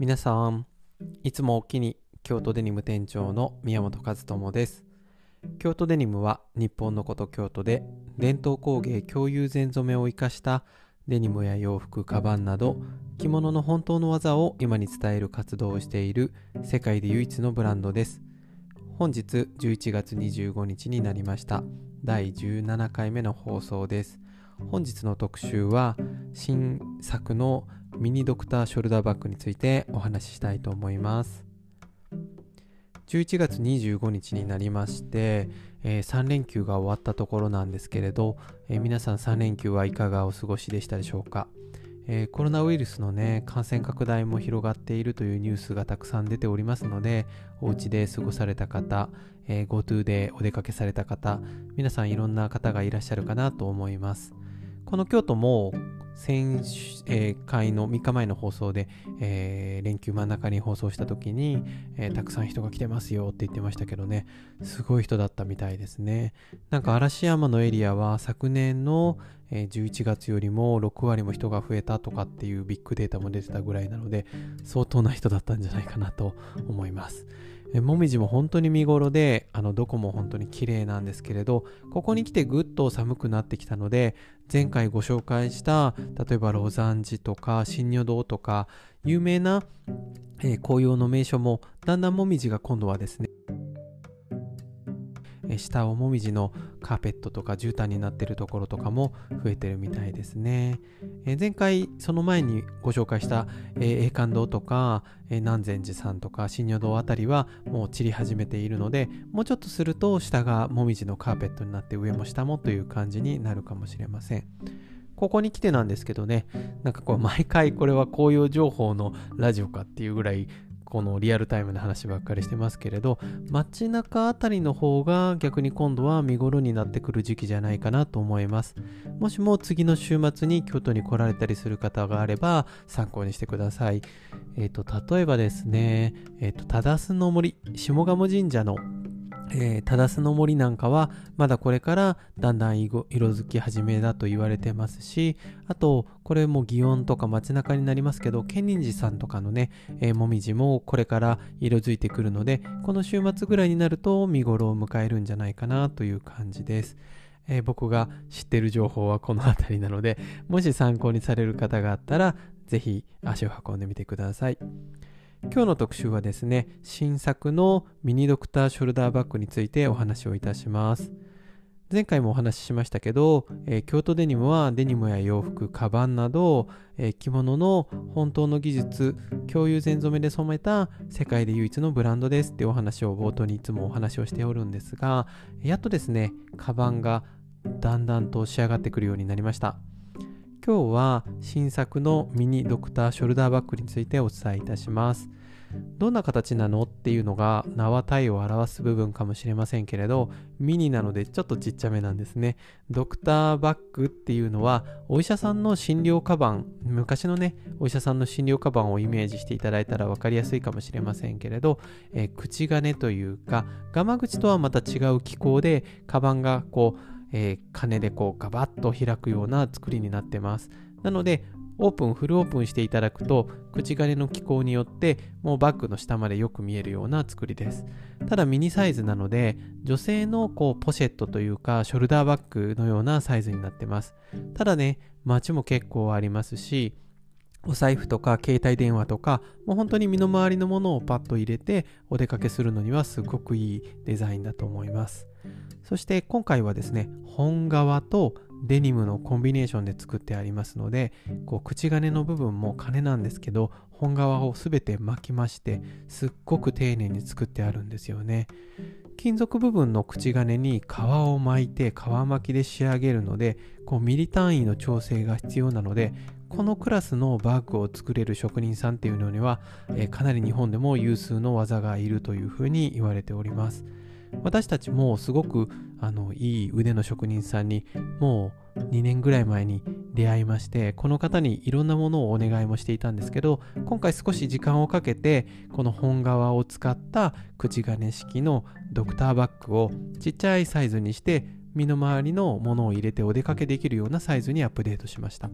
皆さんいつもおきに京都デニム店長の宮本和智です。京都デニムは日本のこと京都で伝統工芸共有全染めを生かしたデニムや洋服カバンなど着物の本当の技を今に伝える活動をしている世界で唯一のブランドです。本日11月25日になりました。第17回目の放送です。本日の特集は新作のミニドクターショルダーバッグについてお話ししたいと思います。11月25日になりまして、えー、3連休が終わったところなんですけれど、えー、皆さん3連休はいかがお過ごしでしたでしょうか、えー、コロナウイルスのね感染拡大も広がっているというニュースがたくさん出ておりますのでお家で過ごされた方、え GoTo でお出かけされた方皆さんいろんな方がいらっしゃるかなと思います。この京都も先、えー、回の3日前の放送で、えー、連休真ん中に放送した時に、えー、たくさん人が来てますよって言ってましたけどね、すごい人だったみたいですね。なんか嵐山のエリアは昨年の、え11月よりも6割も人が増えたとかっていうビッグデータも出てたぐらいなので、相当な人だったんじゃないかなと思います。えもみじも本当に見頃で、あの、どこも本当に綺麗なんですけれど、ここに来てぐっと寒くなってきたので、前回ご紹介した、例えばロザンジとか、新女堂とか、有名な、え、紅葉の名所も、だんだんもみじが今度はですね、下をもみじのカーペットとか絨毯になってるところとかも増えてるみたいですね。え前回その前にご紹介した、え栄冠堂とか、え南禅寺さんとか新女堂あたりはもう散り始めているのでもうちょっとすると下がもみじのカーペットになって上も下もという感じになるかもしれません。ここに来てなんですけどね、なんかこう毎回これは紅葉情報のラジオかっていうぐらいこのリアルタイムの話ばっかりしてますけれど街中あたりの方が逆に今度は見頃になってくる時期じゃないかなと思います。もしも次の週末に京都に来られたりする方があれば参考にしてください。えっ、ー、と例えばですねえっ、ー、と忠須の森下鴨神社のえー、忠須の森なんかはまだこれからだんだん色づき始めだと言われてますしあとこれも祇園とか街中になりますけど建仁寺さんとかのね、えー、もみじもこれから色づいてくるのでこの週末ぐらいになると見頃を迎えるんじゃないかなという感じです。えー、僕が知ってる情報はこの辺りなのでもし参考にされる方があったら是非足を運んでみてください。今日の特集はですね、新作のミニドクターショルダーバッグについてお話をいたします。前回もお話ししましたけど、えー、京都デニムはデニムや洋服、カバンなど、えー、着物の本当の技術、共有全染めで染めた世界で唯一のブランドですってお話を冒頭にいつもお話をしておるんですが、やっとですね、カバンがだんだんと仕上がってくるようになりました。今日は新作のミニドクターショルダーバッグについてお伝えいたします。どんな形なのっていうのが名は体を表す部分かもしれませんけれどミニなのでちょっとちっちゃめなんですねドクターバッグっていうのはお医者さんの診療カバン昔のねお医者さんの診療カバンをイメージしていただいたら分かりやすいかもしれませんけれど、えー、口金というかガマ口とはまた違う機構でカバンがこうえー、金でこうガバッと開くような作りになってます。なので、オープン、フルオープンしていただくと、口金の機構によって、もうバッグの下までよく見えるような作りです。ただミニサイズなので、女性のこうポシェットというか、ショルダーバッグのようなサイズになってます。ただね、街も結構ありますし、お財布とか携帯電話とか、もう本当に身の回りのものをパッと入れてお出かけするのにはすごくいいデザインだと思います。そして今回はですね、本革とデニムのコンビネーションで作ってありますので、こう口金の部分も金なんですけど、本革を全て巻きまして、すっごく丁寧に作ってあるんですよね。金属部分の口金に皮を巻いて皮巻きで仕上げるので、こうミリ単位の調整が必要なので、このクラスのバッグを作れる職人さんっていうのには、えー、かなり日本でも有数の技がいるというふうに言われております。私たちもすごくあのいい腕の職人さんにもう2年ぐらい前に出会いましてこの方にいろんなものをお願いもしていたんですけど今回少し時間をかけてこの本革を使った口金式のドクターバッグをちっちゃいサイズにして身の回りのものを入れてお出かけできるようなサイズにアップデートしました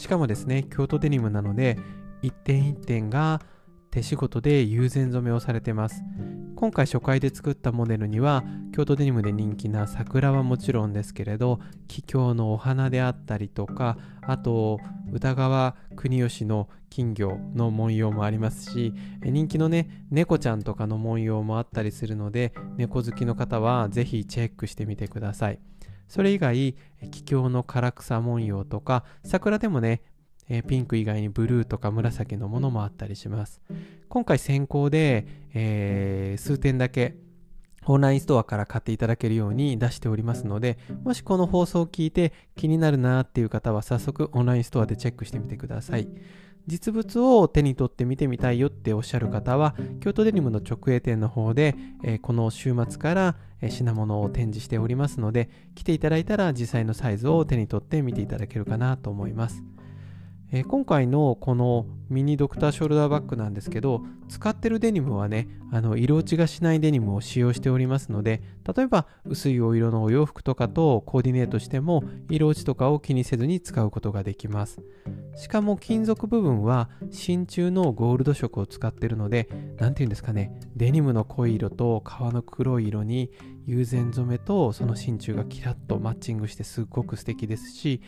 しかもですね京都デニムなので一点一点が手仕事で友禅染めをされてます。今回初回で作ったモデルには京都デニムで人気な桜はもちろんですけれど桔梗のお花であったりとかあと歌川国吉の金魚の文様もありますし人気のね猫ちゃんとかの文様もあったりするので猫好きの方はぜひチェックしてみてください。それ以外桔梗の唐草文様とか桜でもねえピンク以外にブルーとか紫のものもあったりします。今回先行で、えー、数点だけオンラインストアから買っていただけるように出しておりますので、もしこの放送を聞いて気になるなーっていう方は早速オンラインストアでチェックしてみてください。実物を手に取って見てみたいよっておっしゃる方は、京都デニムの直営店の方で、えー、この週末から品物を展示しておりますので、来ていただいたら実際のサイズを手に取って見ていただけるかなと思います。えー、今回のこのミニドクターショルダーバッグなんですけど使ってるデニムはねあの色落ちがしないデニムを使用しておりますので例えば薄いお色のお洋服とかとコーディネートしても色落ちとかを気にせずに使うことができます。しかも金属部分は真鍮のゴールド色を使ってるので何て言うんですかねデニムの濃い色と革の黒い色に友禅染めとその真鍮がキラッとマッチングしてすっごく素敵ですし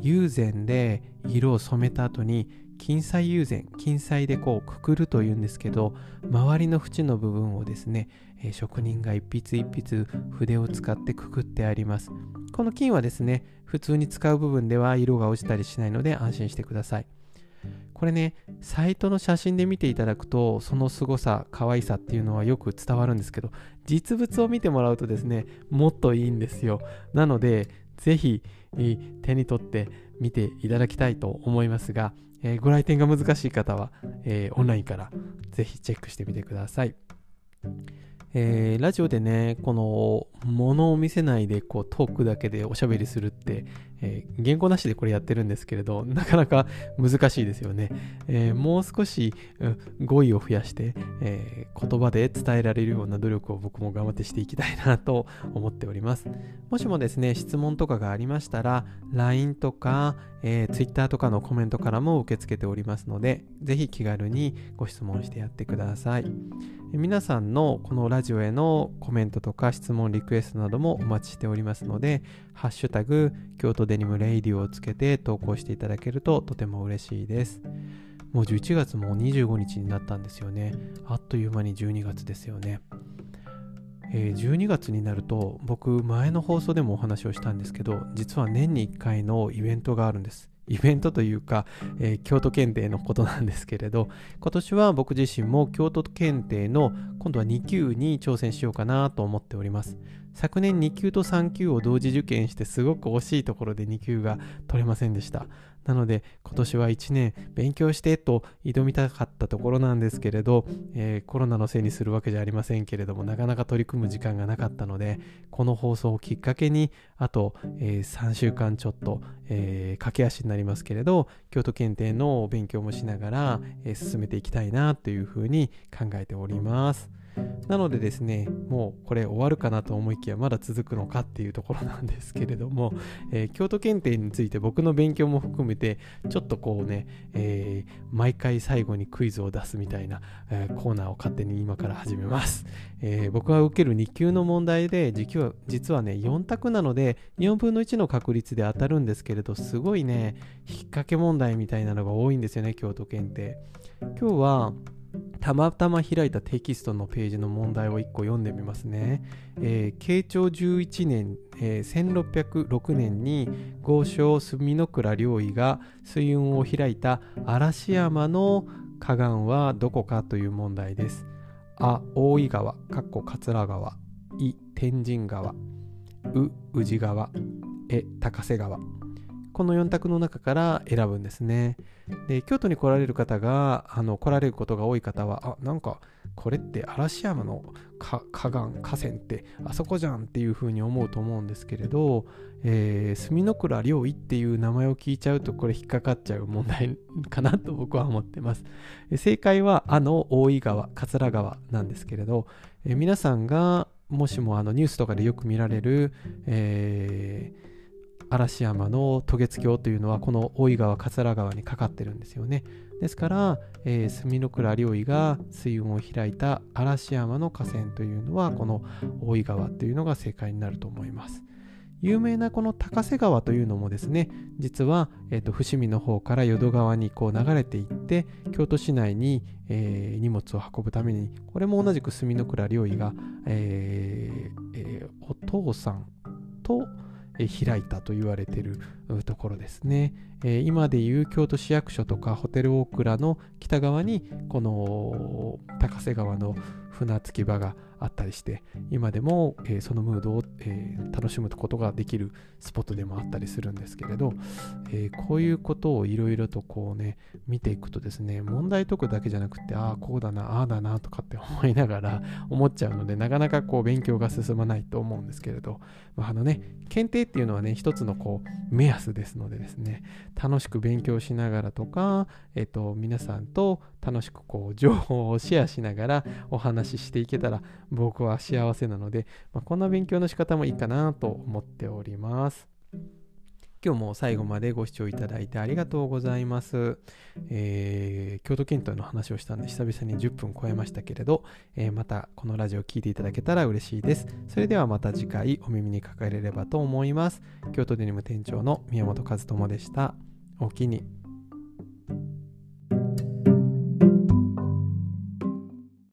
友禅で色を染めた後に金彩友禅金彩でこうくくるというんですけど周りの縁の部分をですね、え、職人が一筆一筆筆を使ってくくってあります。この金はですね普通に使う部分では色が落ちたりしないので安心してください。これねサイトの写真で見ていただくとその凄さ可愛さっていうのはよく伝わるんですけど実物を見てもらうとですねもっといいんですよなのでぜひ手に取って見ていただきたいと思いますが、えー、ご来店が難しい方は、えー、オンラインからぜひチェックしてみてください。えー、ラジオでね、この、ものを見せないで、こう、トークだけでおしゃべりするって、えー、原稿なしでこれやってるんですけれど、なかなか難しいですよね。えー、もう少し、うん、語彙を増やして、え言葉で伝えられるような努力を僕も頑張ってしていきたいなと思っております。もしもですね、質問とかがありましたら、LINE とか、え Twitter とかのコメントからも受け付けておりますので、ぜひ気軽にご質問してやってください。皆さんのこのラジオへのコメントとか質問、リクエストなどもお待ちしておりますので、ハッシュタグ、京都デニムレイディオをつけて投稿していただけるととても嬉しいです。もう11月も25日になったんですよね。あっという間に12月ですよね。えー、12月になると僕前の放送でもお話をしたんですけど実は年に1回のイベントがあるんですイベントというか、えー、京都検定のことなんですけれど、今年は僕自身も京都検定の今度は2級に挑戦しようかなと思っております。昨年2級と3級を同時受験してすごく惜しいところで2級が取れませんでした。なので今年は1年勉強してと挑みたかったところなんですけれど、えー、コロナのせいにするわけじゃありませんけれどもなかなか取り組む時間がなかったのでこの放送をきっかけにあと、えー、3週間ちょっと、えー、駆け足になりますけれど京都検定の勉強もしながら、え進めていきたいなというふうに考えております。なのでですね、もうこれ終わるかなと思いきやまだ続くのかっていうところなんですけれども、えー、京都検定について僕の勉強も含めて、ちょっとこうね、えー、毎回最後にクイズを出すみたいな、えー、コーナーを勝手に今から始めます。え僕が受ける2級の問題で、実は実はね、4択なので、4分の1の確率で当たるんですけれど、すごいね、引っ掛け問題みたいなのが多いんですよね、京都検定。今日は、たまたま開いたテキストのページの問題を1個読んでみますね。えー、慶長11年、えー、1606年に豪商住倉良医が水運を開いた嵐山の河岸はどこかという問題です。あ、大井川、かっこ桂川、い、天神川、う、宇治川、え、高瀬川。この4択の中から選ぶんですね。で、京都に来られる方が、あの来られることが多い方は、あ、なんか、これって嵐山の河岸、河川ってあそこじゃんっていうふうに思うと思うんですけれど、えー、住倉良医っていう名前を聞いちゃうとこれ引っかかっちゃう問題かなと僕は思ってます。正解はあの大井川、桂川なんですけれど、えー、皆さんがもしもあのニュースとかでよく見られる、えー嵐山の渡月橋というのはこの大井川桂川にかかってるんですよね。ですから、えー、墨の倉領域が水運を開いた嵐山の河川というのはこの大井川というのが正解になると思います。有名なこの高瀬川というのもですね実は、えーと、伏見の方から淀川にこう流れていって京都市内に、えー、荷物を運ぶためにこれも同じく墨の倉領域が、えーえー、お父さんと、開いたと言われているところですね。今でいう京都市役所とかホテルオークラの北側にこの高瀬川の船着き場があったりして今でも、えー、そのムードを、えー、楽しむことができるスポットでもあったりするんですけれど、えー、こういうことをいろいろとこうね見ていくとですね問題解くだけじゃなくてああこうだなああだなとかって思いながら 思っちゃうのでなかなかこう勉強が進まないと思うんですけれど、まあ、あのね検定っていうのはね一つのこう目安ですのでですね楽しく勉強しながらとか、えっと皆さんと楽しくこう情報をシェアしながらお話ししていけたら僕は幸せなので、まあ、こんな勉強の仕方もいいかなと思っております。今日も最後までご視聴いただいてありがとうございます。えー、京都検討の話をしたんで久々に10分超えましたけれど、えー、またこのラジオを聴いていただけたら嬉しいです。それではまた次回お耳にかかれればと思います。京都デニム店長の宮本和智でした。おおきに。